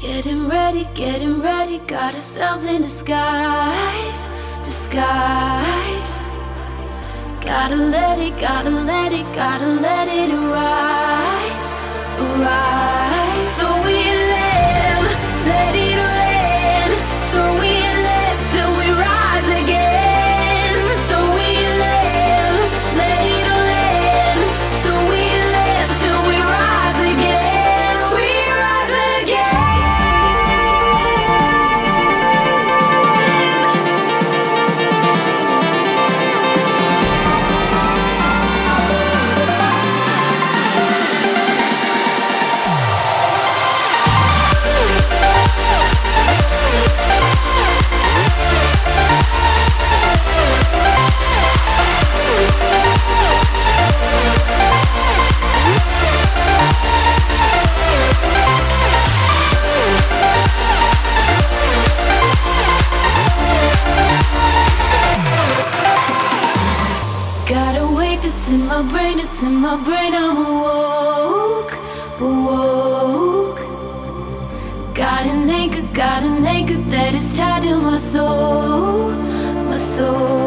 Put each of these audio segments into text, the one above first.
Getting ready, getting ready, got ourselves in disguise, disguise. Gotta let it, gotta let it, gotta let it arise, arise. My brain. I'm awoke, awoke. Got an anchor, got an anchor that is tied to my soul, my soul.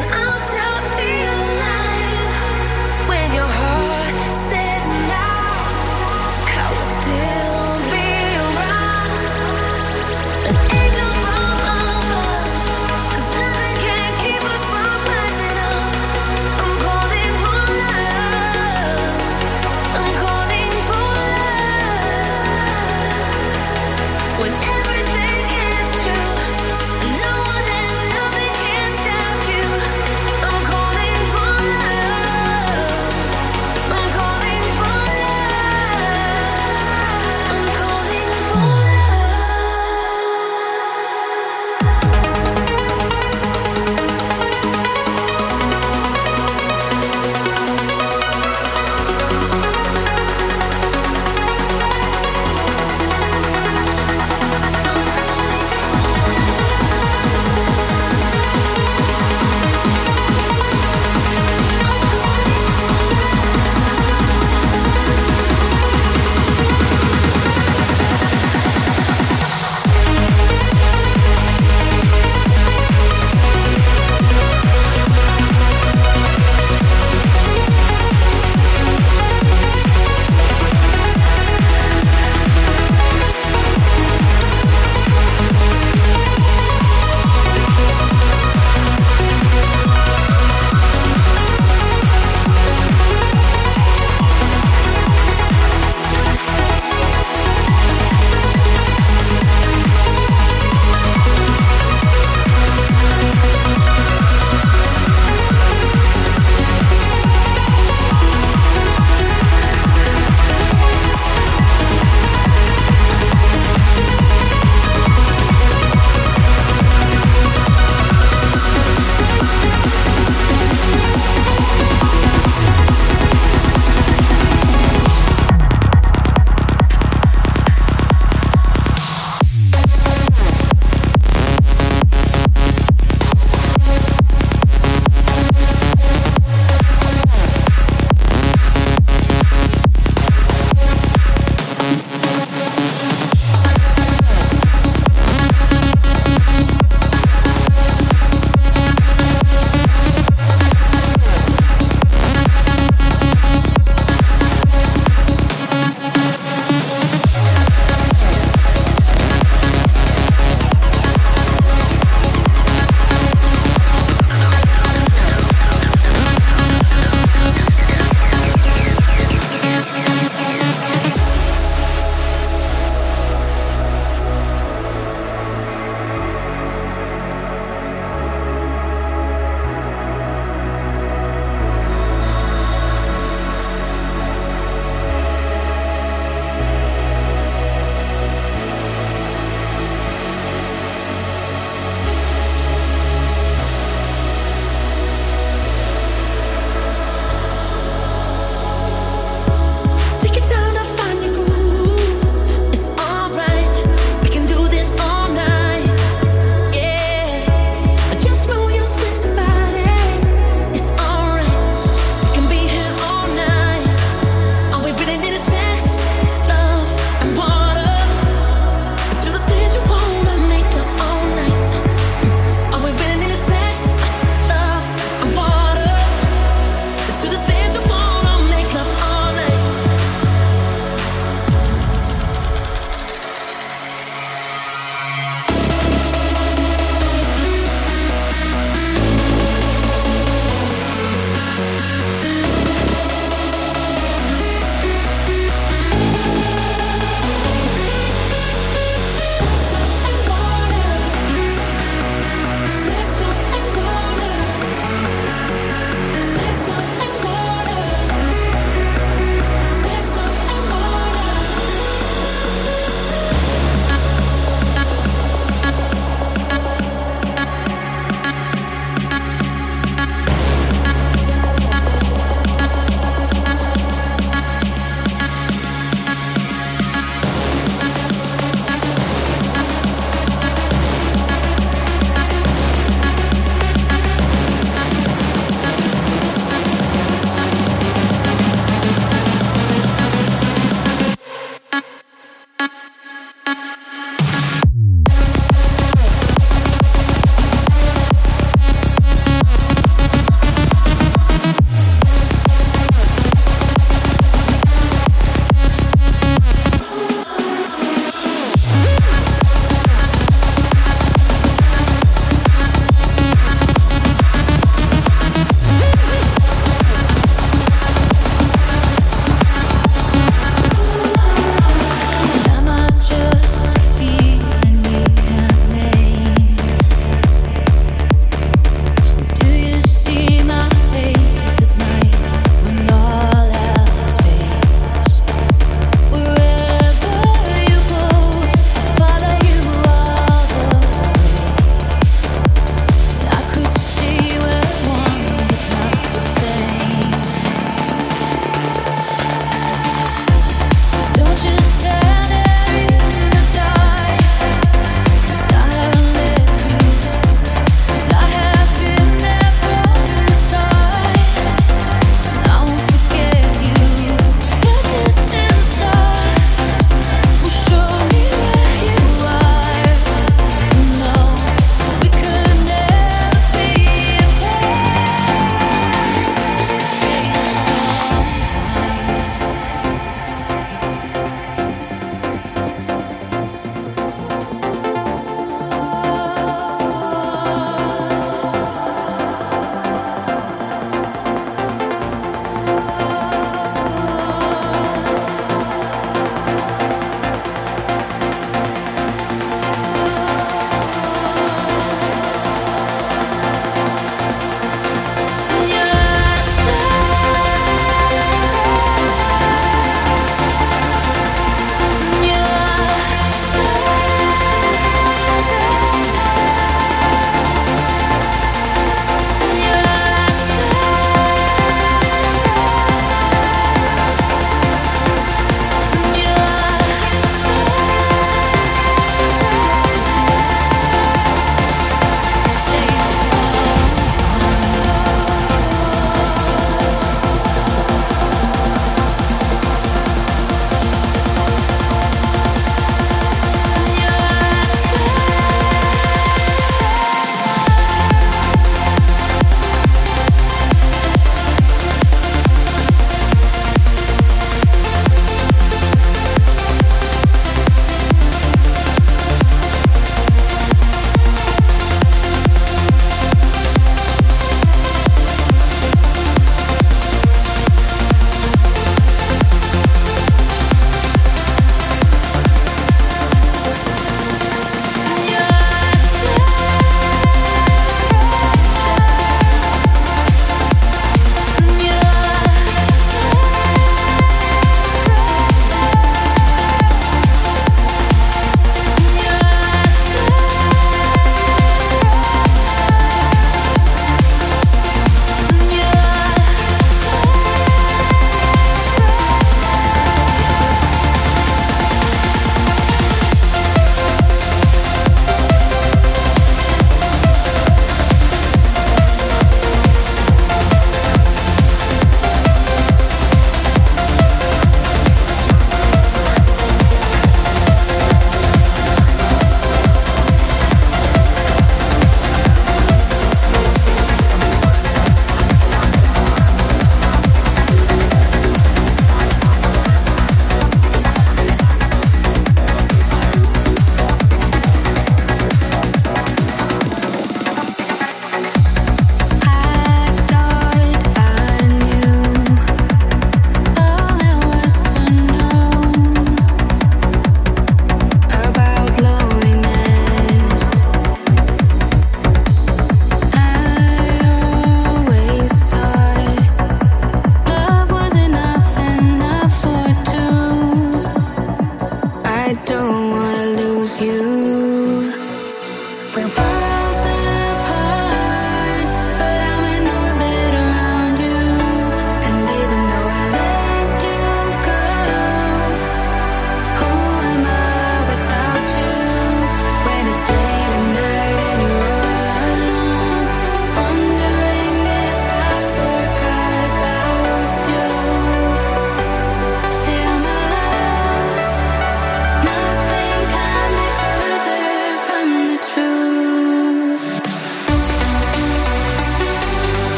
and I